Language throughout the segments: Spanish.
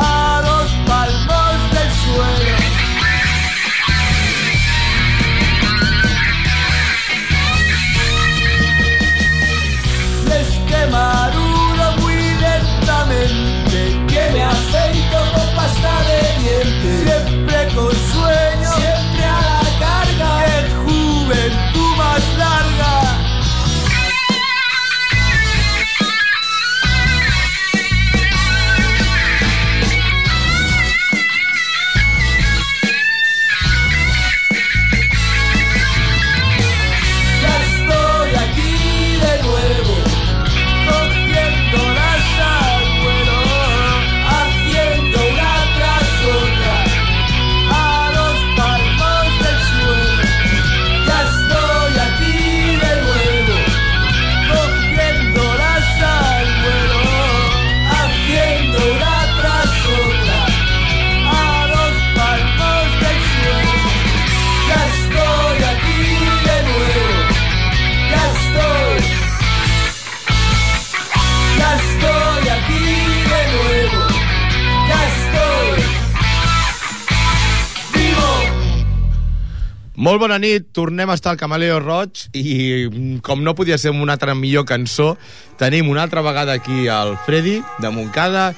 Oh. Molt bona nit, tornem a estar al Camaleo Roig i mm, com no podia ser una altra millor cançó, tenim una altra vegada aquí el Freddy de Moncada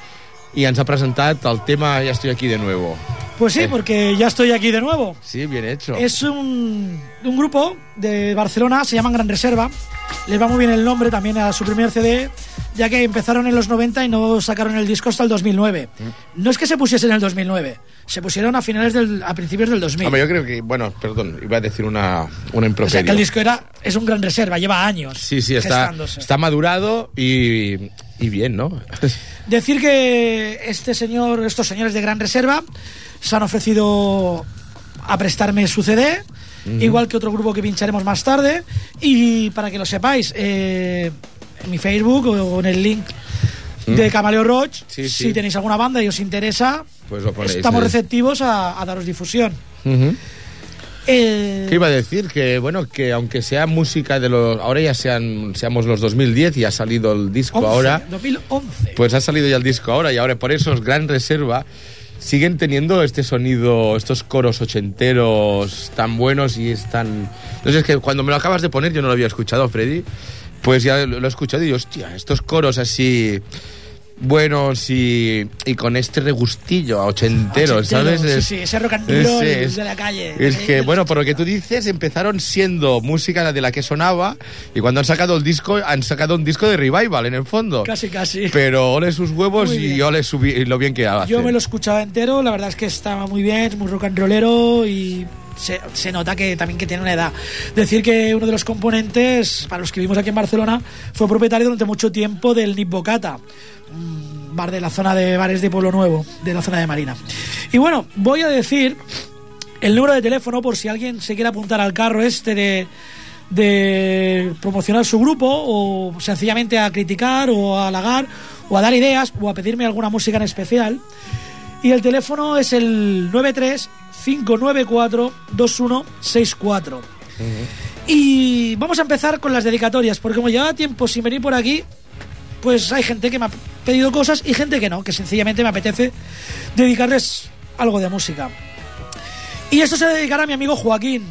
y ens ha presentat el tema Ya estoy aquí de nuevo. Pues sí, Eh. porque ya estoy aquí de nuevo. Sí, bien hecho. Es un, un grupo de Barcelona, se llaman Gran Reserva. Les va muy bien el nombre también a su primer CD, ya que empezaron en los 90 y no sacaron el disco hasta el 2009. Mm. No es que se pusiesen en el 2009, se pusieron a finales del, a principios del 2000. Hombre, yo creo que, bueno, perdón, iba a decir una, una o improperio. sea que el disco era, es un Gran Reserva, lleva años. Sí, sí, está, está madurado y, y bien, ¿no? Decir que este señor, estos señores de Gran Reserva se han ofrecido a prestarme su CD, igual que otro grupo que pincharemos más tarde. Y para que lo sepáis, eh, en mi Facebook o en el link de Camaleo Roach, Sí, si sí. tenéis alguna banda y os interesa, Pues lo ponéis, estamos eh. receptivos a, a daros difusión. Eh, ¿Qué iba a decir? Que bueno, que aunque sea música de los. Ahora ya sean, seamos los 2010 y ha salido el disco 11, ahora. 2011. Pues ha salido ya el disco ahora y ahora por eso es Gran Reserva. Siguen teniendo este sonido, estos coros ochenteros tan buenos y es tan. No sé, es que cuando me lo acabas de poner, yo no lo había escuchado, Freddy. Pues ya lo he escuchado y digo, hostia, estos coros así buenos y, y con este regustillo a ochentero, Ochentero, ¿sabes? sí, Es- sí, ese rock and roll es- de la calle. Es Eh, que, bueno, por lo que tú dices, empezaron siendo música de la que sonaba y cuando han sacado el disco, han sacado un disco de revival en el fondo. Casi, casi. Pero ole sus huevos Muy y ole su bi- lo bien que hace. Yo me lo escuchaba entero, la verdad es que estaba muy bien, es muy rock and rollero y se, nota que también que tiene una edad. Decir que uno de los componentes, para los que vivimos aquí en Barcelona, fue propietario durante mucho tiempo del Nip Bocata, bar de la zona de bares de Pueblo Nuevo, de la zona de Marina. Y bueno, voy a decir el número de teléfono por si alguien se quiere apuntar al carro este de de promocionar su grupo o sencillamente a criticar o a halagar o a dar ideas o a pedirme alguna música en especial. Y el teléfono es el 93 594 2164. Y vamos a empezar con las dedicatorias, porque como llevaba tiempo sin venir por aquí, pues hay gente que me ha pedido cosas y gente que no, que sencillamente me apetece dedicarles algo de música. Y esto se dedicará a mi amigo Joaquín,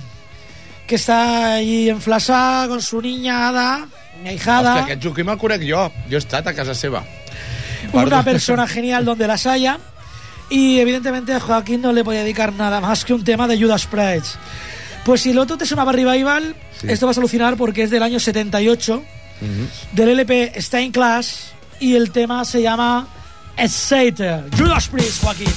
que está ahí en Flasá con su niña Ada, mi ahijada. Hòstia, aquest Joaquim el conec jo. Jo he estat a casa seva. una persona genial donde las haya. Y evidentemente a Joaquín no le voy a dedicar nada más que un tema de Judas Priest. Pues si el otro te sonaba Revival, Sí. esto vas a alucinar porque es del año 78, del LP Stained Class, y el tema se llama Exciter. Judas Priest, Joaquín.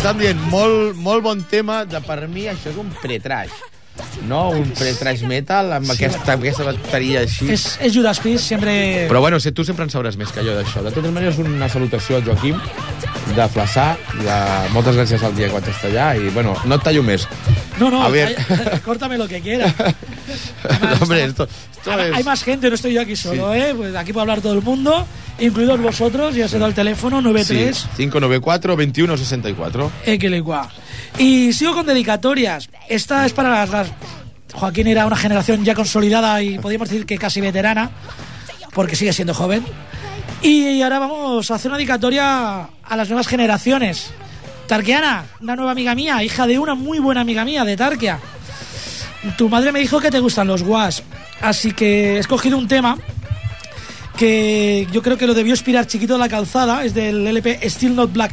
Estan dient, molt, molt bon tema, de per mi això és un pretrash. No, un pretrash metal amb aquesta, amb aquesta bateria així. Es, es Judas Priest, siempre... Però bueno, si tu sempre en sabràs més que jo d'això. De totes maneres, una salutació al Joaquim de Flaçà. De... Moltes gràcies al està allà. I, bueno, no et tallo més. No, no, A ver. hay- córtame lo que quiera. no, hombre, esto, esto Hay, es... hay más gente, no estoy yo aquí solo, ¿eh? Pues aquí puede hablar todo el mundo, incluidos vosotros. Ya se da el teléfono 93 Sí, 594 2164. Equelecua. Y sigo con dedicatorias. Esta es para las, las- Joaquín era una generación ya consolidada y podríamos decir que casi veterana, porque sigue siendo joven. Y ahora vamos a hacer una dedicatoria a las nuevas generaciones. Tarkiana, una nueva amiga mía, hija de una muy buena amiga mía de Tarkia. Tu madre me dijo que te gustan los Wasp, así que he escogido un tema que yo creo que lo debió inspirar Chiquito de la Calzada, es del LP Still Not Black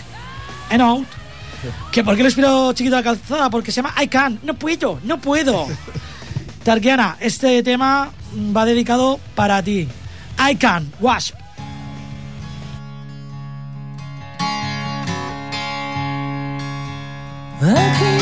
and Out. ¿Que ¿Por qué lo inspiró Chiquito de la Calzada? Porque se llama I Can, no puedo, no puedo. Tarkiana, este tema va dedicado para ti. I Can, Wasp. I can't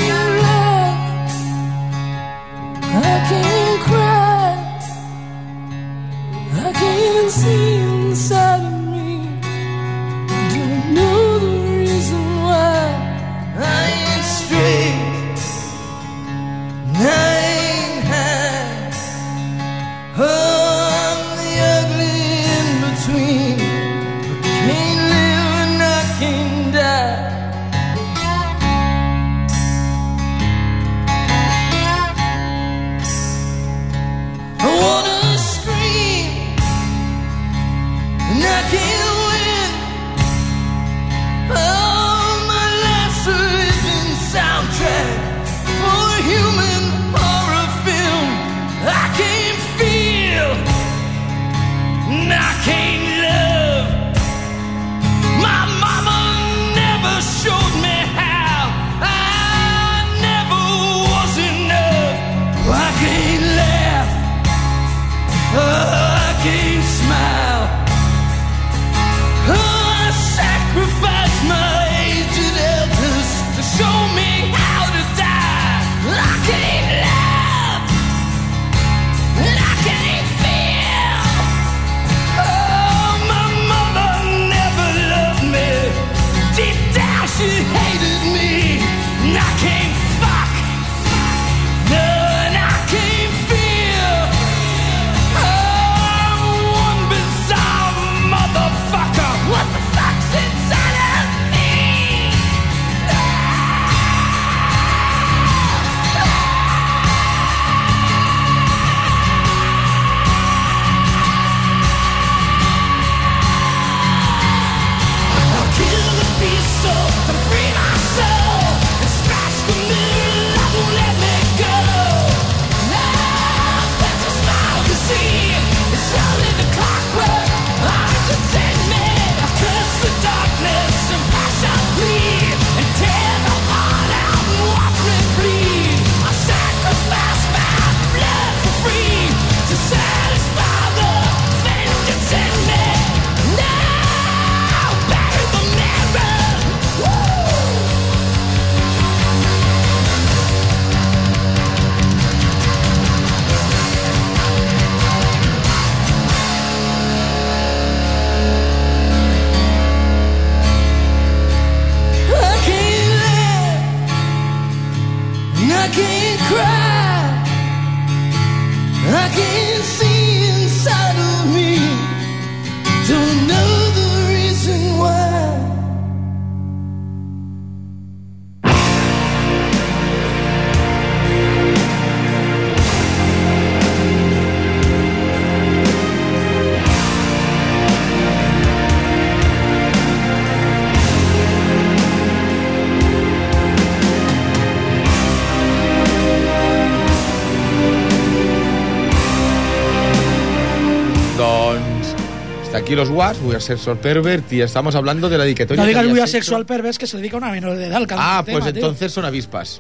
Doncs está aquí los Was, voy a ser Sor Pervert y estamos hablando de la dedicatoria. No digas muy hecho. asexual pervers que se dedica a una menor de edad. al Ah, tema, pues tío. entonces son avispas.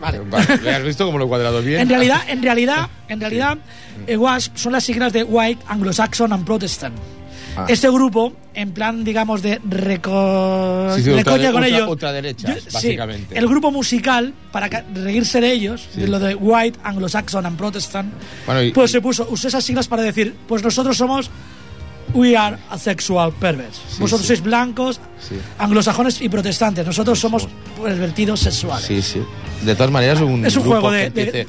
Vale. Vale, ¿le has visto cómo lo he cuadrado bien? En realidad, en realidad, en realidad, eh, WASP son las siglas de White, Anglo-Saxon and Protestant. Ajá. Este grupo, en plan, digamos, de reco... Sí, sí, con ellos. sí, básicamente. el grupo musical, para reírse de ellos, de lo de White, Anglo-Saxon and Protestant, Bueno, y- pues se puso, usó esas siglas para decir, pues nosotros somos We are asexual perverts. Sí, Vosotros sí. sois blancos, Sí. anglosajones y protestantes. Nosotros somos pervertidos sexuales. Sí, sí. De todas maneras, un, Es un grupo juego de- que de- empiece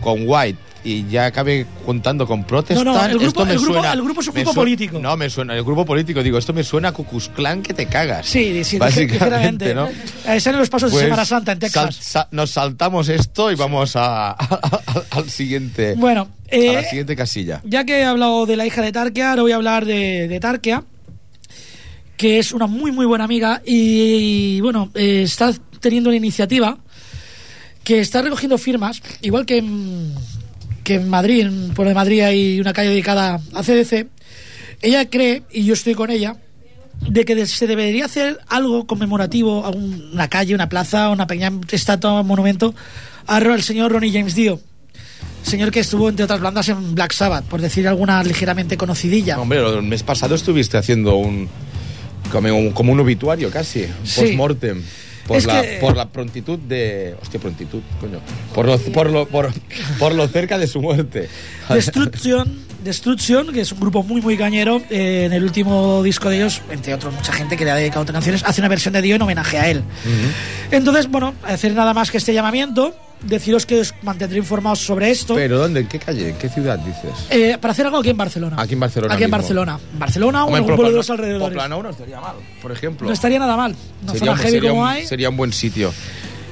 con White y ya acabe contando con Protestant. No, no, el grupo- esto me el grupo- suena- el grupo es un grupo político. No, me suena, el grupo político, digo, esto me suena a Klan que te cagas. Sí, sí, básicamente. ¿no? Eh, los pasos Pues, de Semana Santa en sal- Texas. nos saltamos esto y vamos a, al siguiente. Bueno, a eh, la siguiente casilla. ya que he hablado de la hija de Tarkia, ahora voy a hablar de, de Tarkia, que es una muy, muy buena amiga y, bueno, eh, está teniendo una iniciativa que está recogiendo firmas, igual que que en Madrid, en Pueblo de Madrid hay una calle dedicada a CDC. Ella cree, y yo estoy con ella, de que se debería hacer algo conmemorativo, algún- una calle, una plaza, una pequeña estatua, un monumento, al señor Ronnie James Dio. Señor que estuvo, entre otras bandas, en Black Sabbath, por decir alguna ligeramente conocidilla. Hombre, el mes pasado estuviste haciendo un como un, como un obituario casi, Sí. Por, Es la, que- por la prontitud de. Hostia, prontitud, coño. Por lo, por lo, por, por lo cerca de su muerte. Destruction, Destruction, que es un grupo muy muy cañero, eh, en el último disco de ellos, entre otros mucha gente que le ha dedicado otras canciones, hace una versión de Dio en homenaje a él. Entonces, bueno, hacer nada más que este llamamiento, deciros que os mantendré informados sobre esto. Pero ¿dónde? ¿En qué calle? ¿En qué ciudad dices? Eh, para hacer algo aquí en Barcelona. Aquí en Barcelona Aquí en mismo. Barcelona. Barcelona o en algún pueblo de los alrededores. Poplano no estaría mal, por ejemplo. No estaría nada mal. Una sería, heavy sería como un, hay. sería un buen sitio.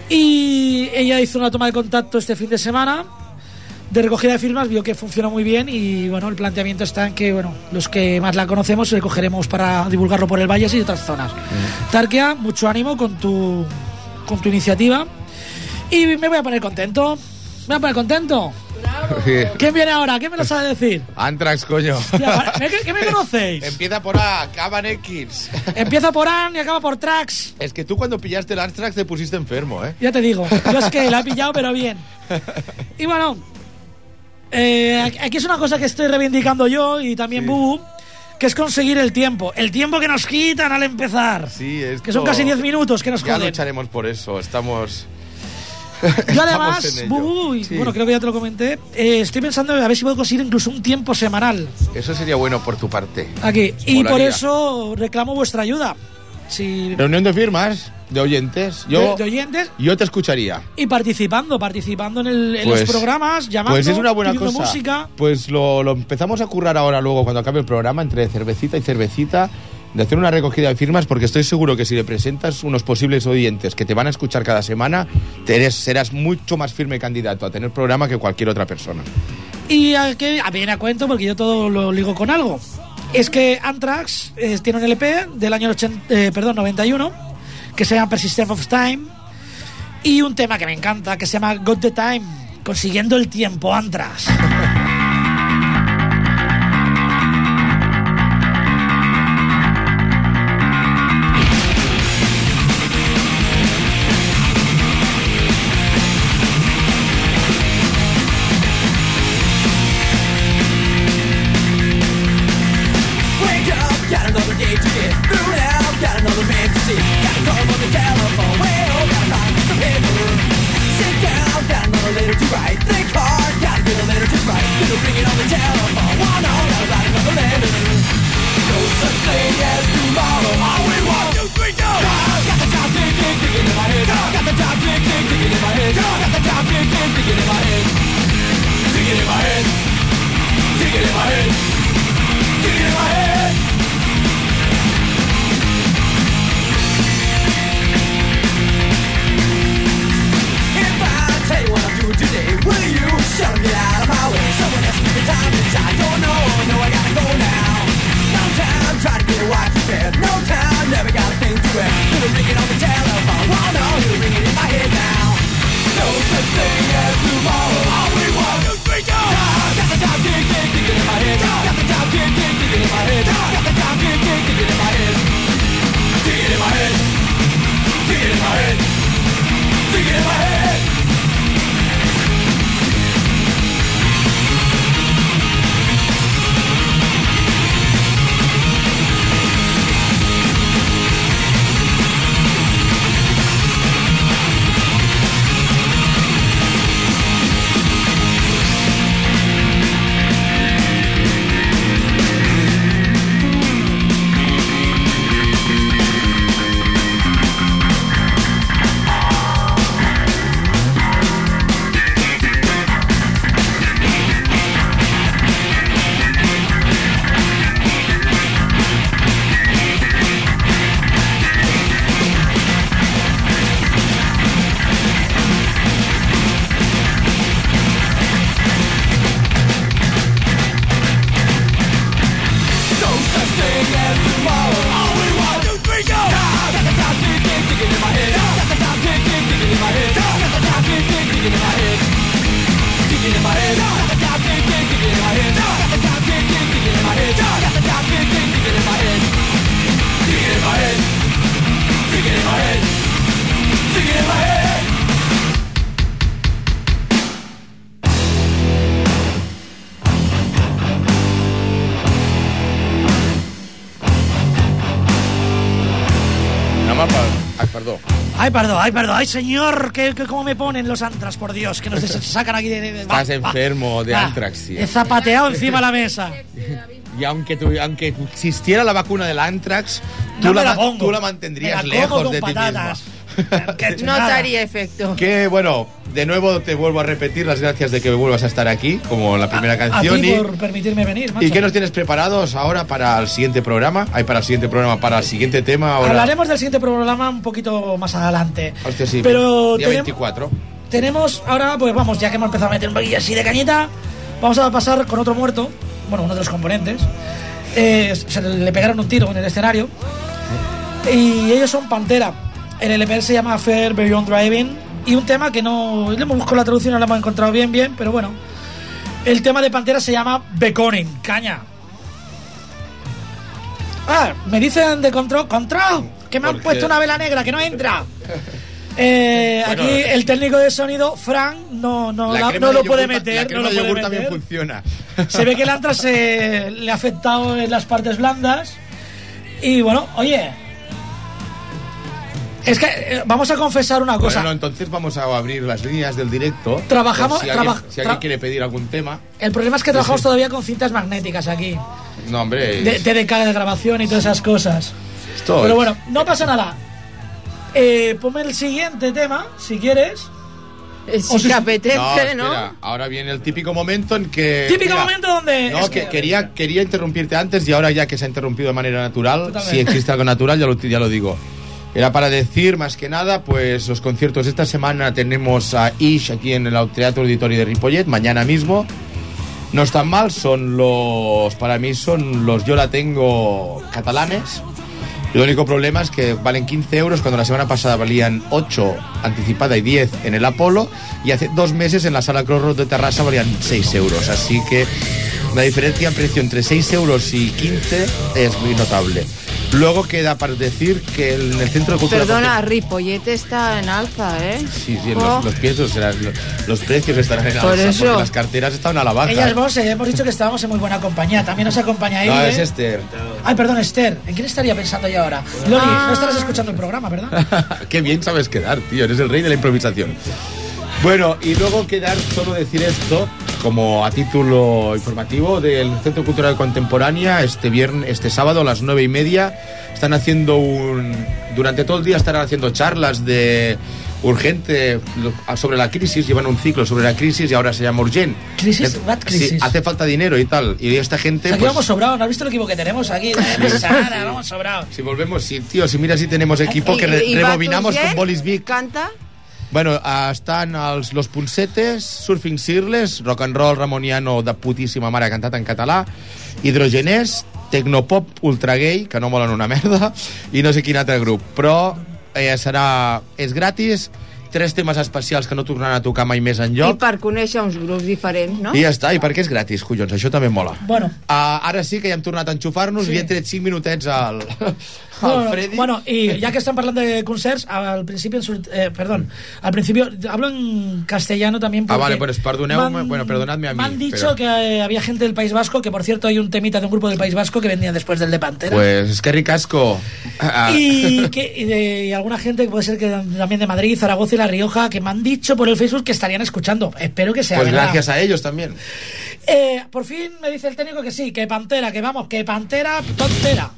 Y ella hizo una toma de contacto este fin de semana de recogida de firmas, vio que funciona muy bien y bueno, el planteamiento está en que bueno, los que más la conocemos recogeremos para divulgarlo por el Valles y otras zonas. Tarkia, mucho ánimo con tu con tu iniciativa y me voy a poner contento. Me voy a poner contento. ¿Quién viene ahora? ¿Quién me lo sabe decir? Antrax, coño. Ya, ¿me- ¿Qué, qué me conocéis? Empieza por A, acaba en X. Empieza por An y acaba por Trax. Es que tú cuando pillaste el Antrax te pusiste enfermo, ¿eh? Ya te digo, yo es que la he pillado, pero bien. Y bueno, eh, aquí es una cosa que estoy reivindicando yo y también Sí. Bubu, que es conseguir el tiempo. El tiempo que nos quitan al empezar. Sí, esto- Que son casi 10 minutos que nos Ya joden. lucharemos por eso, estamos... Yo además, en ello. Bubu, y Sí. bueno, creo que ya te lo comenté, eh, estoy pensando a ver si puedo conseguir incluso un tiempo semanal Eso sería bueno por tu parte. aquí. Y por eso reclamo vuestra ayuda. Si, Reunión de firmas, de oyentes. Yo, de, de oyentes yo te escucharía. y participando, participando en, el- en Pues- los programas, llamando, Pues es una buena cosa. música. Pues lo, lo empezamos a currar ahora luego cuando acabe el programa entre cervecita y cervecita de hacer una recogida de firmas porque estoy seguro que si le presentas unos posibles oyentes que te van a escuchar cada semana, te eres- serás mucho más firme candidato a tener programa que cualquier otra persona. Y a que a a cuento porque yo todo lo ligo con algo. Es que Anthrax eh, tiene un LP del año 80, eh, perdón, 91 que se llama Persistence of Time y un tema que me encanta que se llama Got the Time, consiguiendo el tiempo Anthrax. programa para... Ay, perdón. Ay, perdón, ay, perdón, ay, señor, que, que cómo me ponen los antras, por Dios, que nos sacan aquí de... de- de- Estás va, va. enfermo de Va. antrax, sí. He zapateado encima de la mesa. Y aunque, tu- aunque existiera la vacuna del antrax, tú, No me la, la pongo. tú la mantendrías Me la lejos con de ti mismo. No haría efecto. Que bueno, de nuevo te vuelvo a repetir las gracias de que vuelvas a estar aquí, como en la primera A canción. ti y, por permitirme venir, macho. ¿Y qué nos tienes preparados ahora para el siguiente programa? Hay para el siguiente programa, para el siguiente tema. Ahora. Hablaremos del siguiente programa un poquito más adelante. Hostia, sí, Pero día tenem- 24. tenemos ahora, pues vamos, ya que hemos empezado a meter un poquillo así de cañita, vamos a pasar con otro muerto, bueno, uno de los componentes. Eh, se le pegaron un tiro en el escenario. Y ellos son Pantera. El LP se llama Fair Beyond Driving. Y un tema que no. Le hemos buscado la traducción, no la hemos encontrado bien, bien, pero bueno. El tema de Pantera se llama Beconing, caña. Ah, me dicen de control. ¡Control! Que me han ¿Por puesto qué? una vela negra, que no entra. Eh, Bueno, aquí el técnico de sonido, Frank, no, no, la- crema no lo puede meter. La no lo de puede también meter. funciona. Se ve que el Antras se le ha afectado en las partes blandas. Y bueno, oye. Es que eh, vamos a confesar una cosa. Bueno, entonces vamos a abrir las líneas del directo. Trabajamos- Por Si alguien, traba- si alguien tra- quiere pedir algún tema. El problema es que trabajamos sí. todavía con cintas magnéticas aquí. No, hombre. De, TDK de grabación y todas esas cosas. esto Pero es- bueno, no pasa nada. Eh, ponme el siguiente tema, si quieres. Eh, O Si si- te apetece, No, ¿no? espera, ahora viene el típico momento en que... Típico mira, momento donde. No, es que, quería, quería interrumpirte antes y ahora ya que se ha interrumpido de manera natural, Totalmente. si existe algo natural, ya lo, ya lo digo. Era para decir, más que nada, pues los conciertos esta semana tenemos a Ish aquí en el Teatro Auditorio de Ripollet, mañana mismo. No están mal, son los, para mí son los Yo la tengo catalanes. El único problema es que valen 15 euros cuando la semana pasada valían 8 anticipada y 10 en el Apolo y hace dos meses en la sala Crossroad de Terrassa valían 6 euros. Así que la diferencia en precio entre 6 euros y 15 es muy notable. Luego queda para decir que en el Centro de Cultura... Perdona, Ripollet está en alza, ¿eh? Sí, sí, Oh, los, los precios serán- los, los precios estarán en Por alza eso. porque las carteras estaban a la baja. Ellas vos, eh, hemos dicho que estábamos en muy buena compañía. También nos acompaña ahí. no, ¿eh? es este. Ay, perdón, Esther. ¿En quién estaría pensando yo ahora? Loli, no estarás escuchando el programa, ¿verdad? Qué bien sabes quedar, tío. Eres el rey de la improvisación. Bueno, y luego quedar solo decir esto como a título informativo del Centro Cultural Contemporánea este viernes, este sábado a las nueve y media están haciendo un durante todo el día estarán haciendo charlas de urgente sobre la crisis, llevan un ciclo sobre la crisis y ahora se llama urgent. ¿Crisis? Eh, What crisis? Sí, hace falta dinero y tal. Y esta gente Aquí pues, vamos sobrados. ¿No has visto el equipo que tenemos aquí? Nada, vamos sobrados. si volvemos, sí, tío, si mira si tenemos equipo que re- ¿Y- y rebobinamos con Bolis Vic. ¿Canta? Bueno, ah, estan els, los Punsetes, Surfing Sirles, rock and roll ramoniano de putíssima mare cantat en català, hidrogenès, tecnopop ultra gay, que no molen una merda, i no sé quin altre grup. Però eh, serà... És gratis, tres temes especials que no tornaran a tocar mai més en I lloc. per conèixer uns grups diferents, no? I ja està, i perquè és gratis, collons, això també mola. Bueno. Uh, ara sí que ja hem tornat a enxufar-nos Sí. i hem tret 5 minutets al, al Bueno, Freddy. bueno, y ya que están hablando de concerts, al principio, eh, perdón, al principio hablo en castellano también. Ah, vale, pues perdoneu-me, bueno, perdonadme a mí, Me han dicho pero- que eh, había gente del País Vasco, que por cierto hay un temita de un grupo del País Vasco que vendía después del de Pantera. Pues es que ricasco. Ah, y, que, y de y alguna gente que puede ser que también de Madrid, Zaragoza y La Rioja, que me han dicho por el Facebook que estarían escuchando. Espero que sea Pues verdad. gracias a ellos también. Eh, por fin me dice el técnico que sí, que Pantera, que vamos, que Pantera, tontera.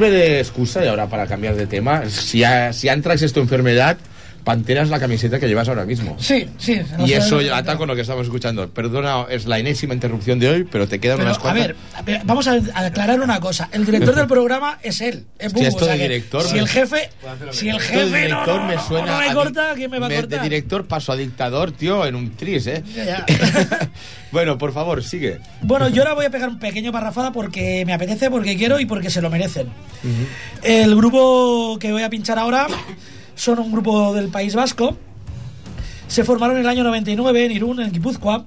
Sirve de excusa, y ahora para cambiar de tema, si, a- si Antrax es tu enfermedad, Pantera es la camiseta que llevas ahora mismo. Sí, sí. no Y eso ya ata con lo que estamos escuchando. Perdona, es la enésima interrupción de hoy, pero te quedan Pero, unas a cuantas. ver, a ver, vamos a aclarar una cosa. El director del programa es él. Es Bubu, esto o sea de director Si el jefe, si el de jefe no, director no, me suena no me corta, ¿quién me va a cortar? De director paso a dictador, tío, en un tris, ¿eh? Ya, ya. bueno, por favor, sigue. Bueno, yo ahora voy a pegar un pequeño parrafada porque me apetece, porque quiero y porque se lo merecen. El grupo que voy a pinchar ahora son un grupo del País Vasco. Se formaron en el año 99 en Irún, en Guipúzcoa.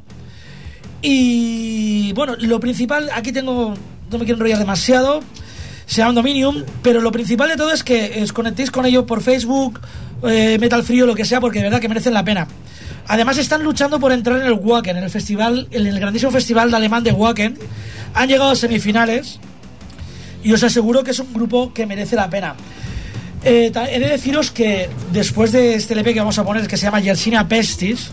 Y bueno, lo principal, aquí tengo, no me quiero enrollar demasiado, se llaman Dominium, pero lo principal de todo es que os conectéis con ellos por Facebook, eh, Metal Frío, lo que sea, porque de verdad que merecen la pena. Además están luchando por entrar en el Wacken, en el festival, en el grandísimo festival de alemán de Wacken. Han llegado a semifinales y os aseguro que es un grupo que merece la pena. Eh, he de deciros que después de este LP que vamos a poner, que se llama Yersina Pestis,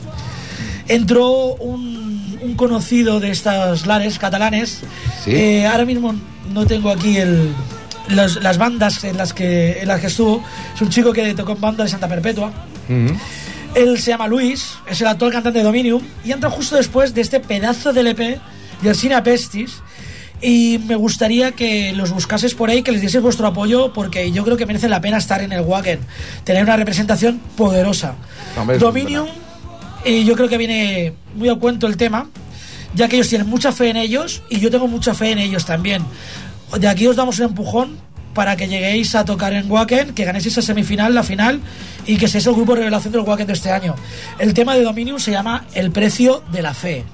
entró un, un conocido de estas lares catalanes. Sí. Eh, ahora mismo no tengo aquí el, los- las bandas en las, que, en las que estuvo. Es un chico que tocó en banda de Santa Perpetua. Él se llama Luis, es el actual cantante de Dominium y entra justo después de este pedazo de LP, Yersina Pestis. Y me gustaría que los buscases por ahí, que les dieseis vuestro apoyo, porque yo creo que merece la pena estar en el Wacken, tener una representación poderosa. Dominium, y yo creo que viene muy a cuento el tema, ya que ellos tienen mucha fe en ellos y yo tengo mucha fe en ellos también. De aquí os damos un empujón para que lleguéis a tocar en Wacken, que ganéis esa semifinal, la final, y que seáis el grupo revelación del Wacken de este año. El tema de Dominium se llama El precio de la fe.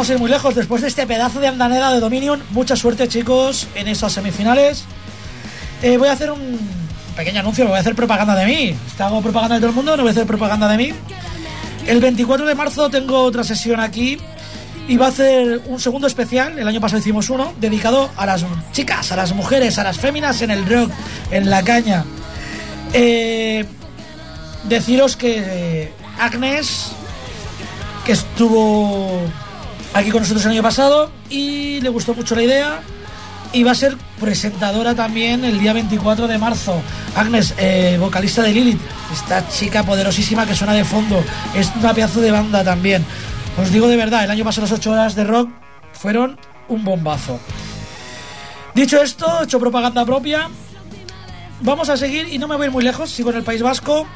Vamos a ir muy lejos. Después de este pedazo de andaneda de Dominion, mucha suerte, chicos, en esas semifinales. Eh, voy a hacer un pequeño anuncio, voy a hacer propaganda de mí. Te hago propaganda de todo el mundo, no voy a hacer propaganda de mí. El 24 de marzo tengo otra sesión aquí y va a hacer un segundo especial. El año pasado hicimos uno dedicado a las chicas, a las mujeres, a las féminas en el rock, en la caña. Eh, deciros que eh, Agnes, que estuvo aquí con nosotros el año pasado y le gustó mucho la idea y va a ser presentadora también el día 24 de marzo. Agnes, eh, vocalista de Lilith, esta chica poderosísima que suena de fondo, es una pedazo de banda también. Os digo de verdad, el año pasado las 8 horas de rock fueron un bombazo. Dicho esto, he hecho propaganda propia. Vamos a seguir y no me voy a ir muy lejos, sigo en el País Vasco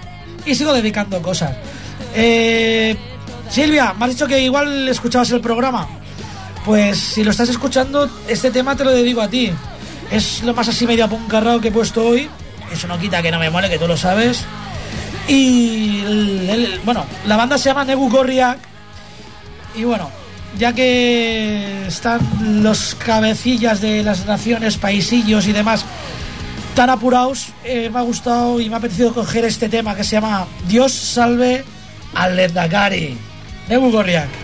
y sigo dedicando cosas. Eh, Silvia, me has dicho que igual escuchabas el programa. Pues si lo estás escuchando, este tema te lo dedico a ti. Es lo más así medio apuncarrado que he puesto hoy. Eso no quita que no me mole, que tú lo sabes. Y bueno, la banda se llama Nebu Gorriak. Y bueno, ya que están los cabecillas de las naciones, paisillos y demás tan apurados, eh, me ha gustado y me ha apetecido coger este tema que se llama Dios salve al Lendakari. Egun gorriak.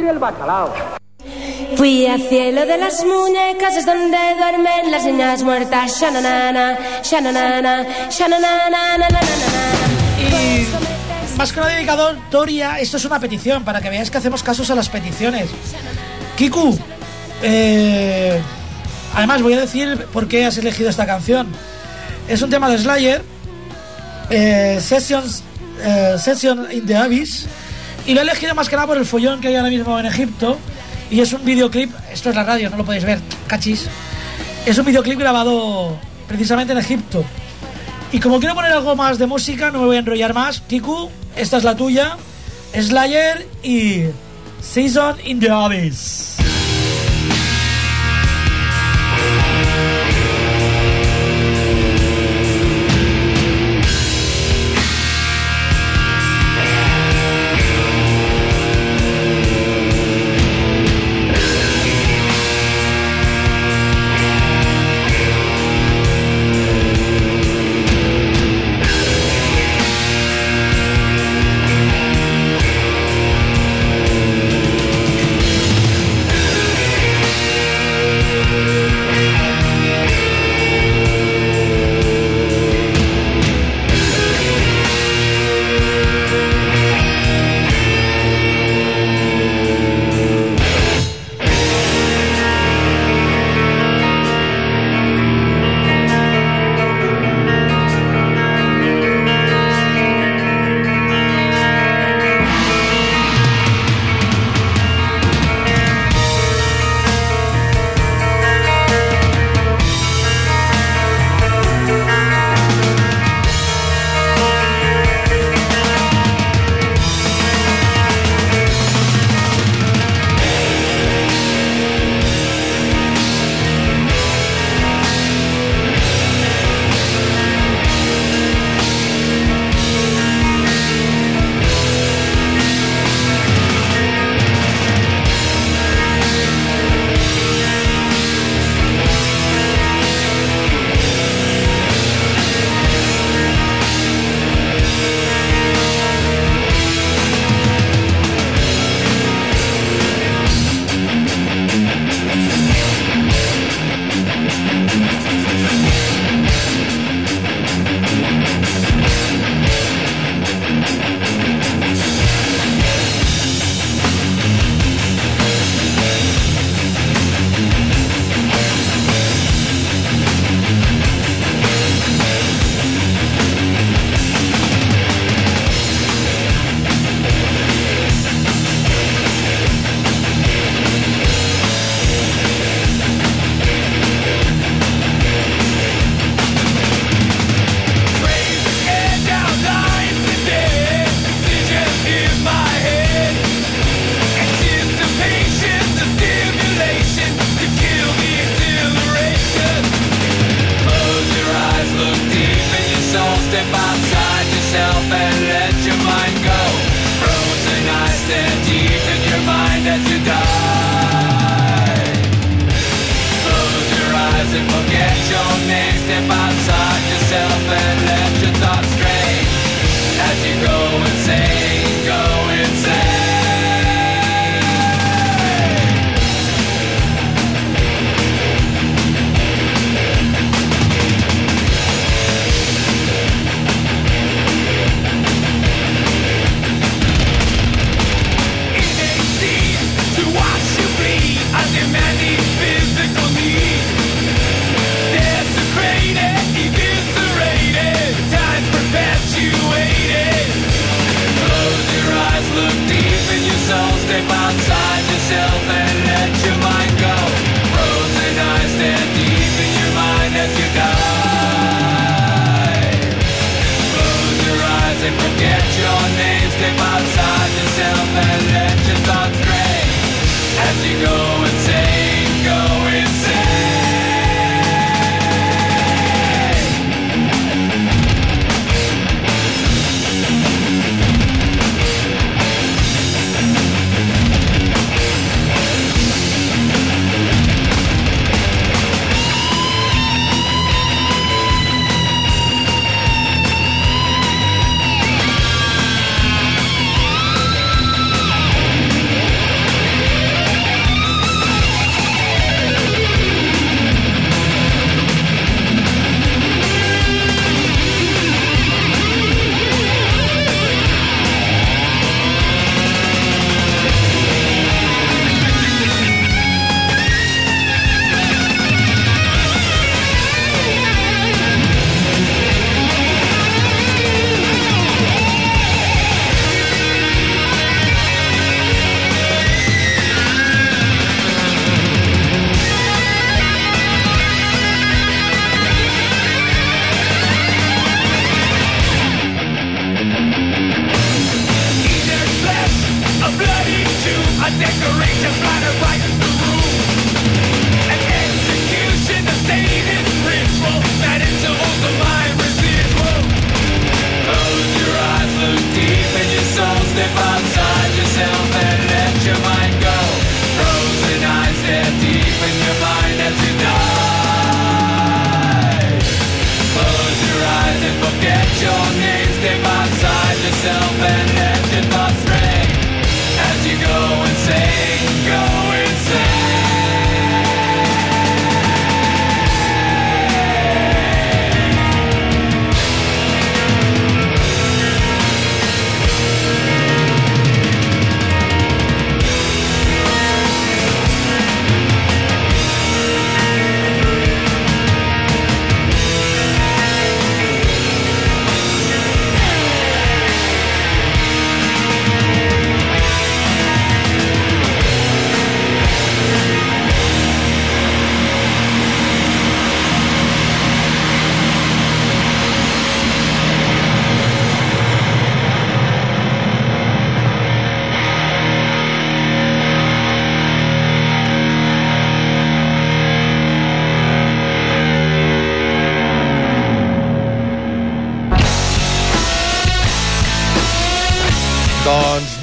El bacalao. Fui al cielo de las muñecas, es donde duermen las niñas muertas. Y más que una dedicatoria, esto es una petición para que veáis que hacemos casos a las peticiones. Kiku, eh, además voy a decir por qué has elegido esta canción. Es un tema de Slayer, eh, Sessions, eh, Session in the Abyss, y lo he elegido más que nada por el follón que hay ahora mismo en Egipto. Y es un videoclip, esto es la radio, no lo podéis ver, cachis. Es un videoclip grabado precisamente en Egipto. Y como quiero poner algo más de música, no me voy a enrollar más. Kiku, esta es la tuya. Slayer y Season in the Abyss.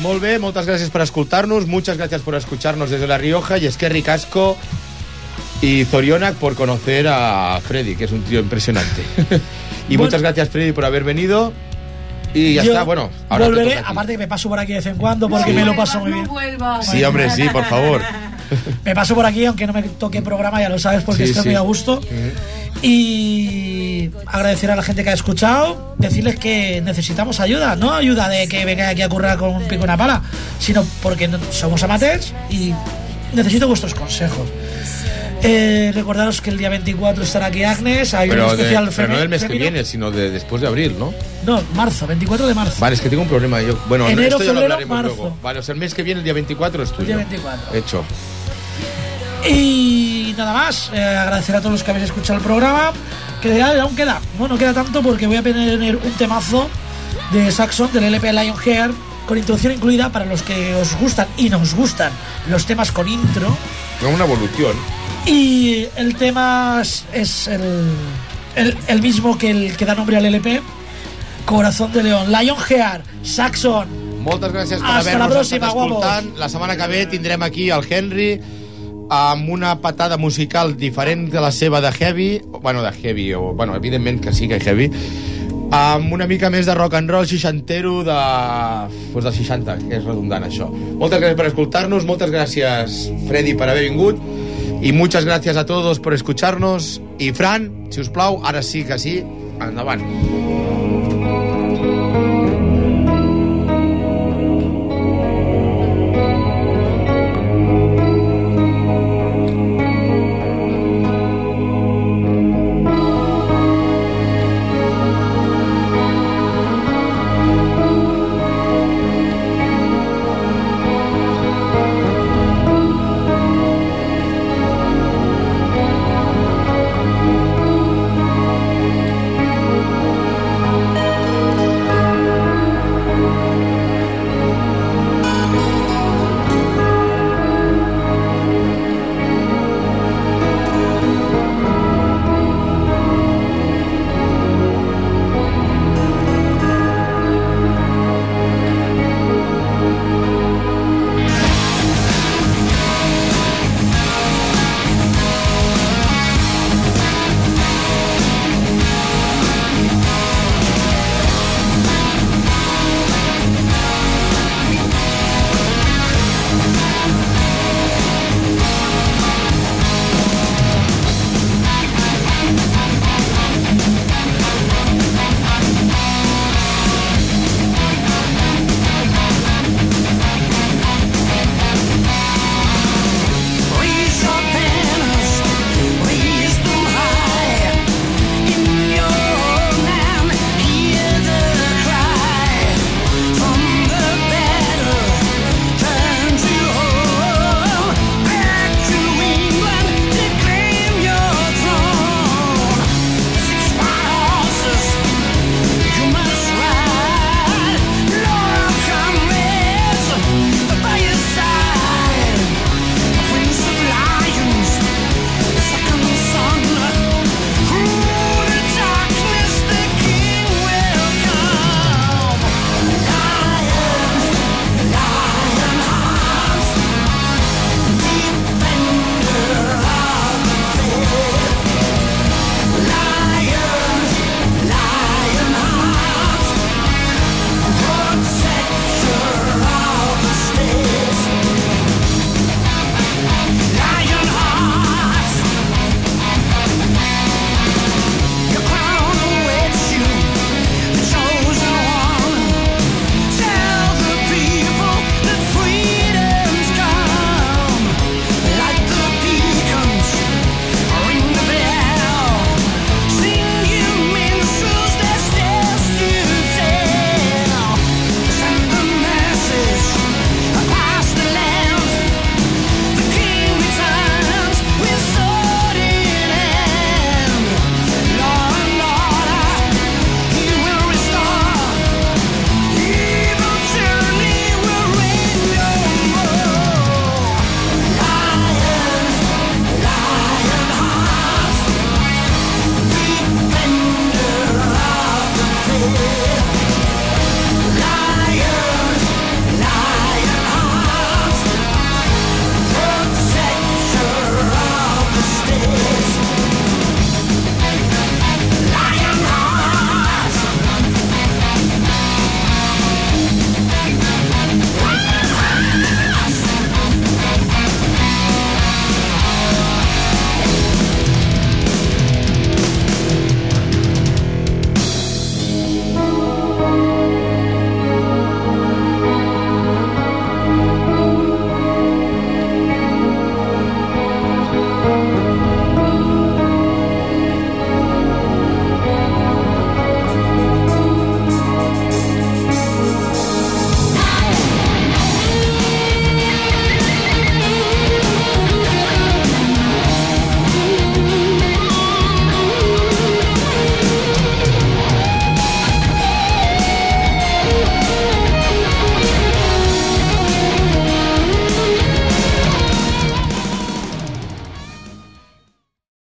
Molt bé, moltes gràcies per escoltar-nos, muchas gracias por escucharnos desde La Rioja y es que Ricasco y Zorionak por conocer a Freddy, que es un tío impresionante. y Bueno. muchas gracias Freddy por haber venido y ya Yo está, bueno, ahora volveré, aparte que me paso por aquí de vez en cuando porque me lo paso muy bien. Sí, hombre, sí, por favor. Me paso por aquí, aunque no me toque programa, ya lo sabes, porque Sí, estoy sí. muy a gusto. Y agradecer a la gente que ha escuchado, decirles que necesitamos ayuda, no ayuda de que venga aquí a currar con un pico y una pala, sino porque somos amateurs y necesito vuestros consejos. Eh, recordaros que el día 24 estará aquí Agnes, hay Pero, un de- especial pero no del mes que viene, sino de después de abril, ¿no? No, marzo, 24 de marzo. Vale, es que tengo un problema yo. Bueno, Enero, esto ya lo febrero, hablaremos marzo. luego. Vale, o sea, el mes que viene, el día 24 es tuyo. día 24. Hecho. Y nada más, eh, agradecer a todos los que habéis escuchado el programa. Que aún queda, no, no queda tanto porque voy a tener un temazo de Saxon del LP Lionheart con introducción incluida para los que os gustan y nos gustan los temas con intro. Como una evolución. Y el tema es, el, el, el mismo que el que da nombre al LP, Corazón de León. Lionheart, Saxon. Moltes gràcies per Hasta la haver-nos próxima, estat escoltant. La setmana que ve tindrem aquí el Henry amb una patada musical diferent de la seva de heavy, bueno, de heavy, o, bueno, evidentment que sí que heavy, amb una mica més de rock and roll seixantero de... Pues de 60, que és redundant això. Moltes gràcies per escoltar-nos, moltes gràcies, Freddy, per haver vingut, i muchas gracias a todos por escucharnos. I Fran, si us plau, ara sí que sí, endavant.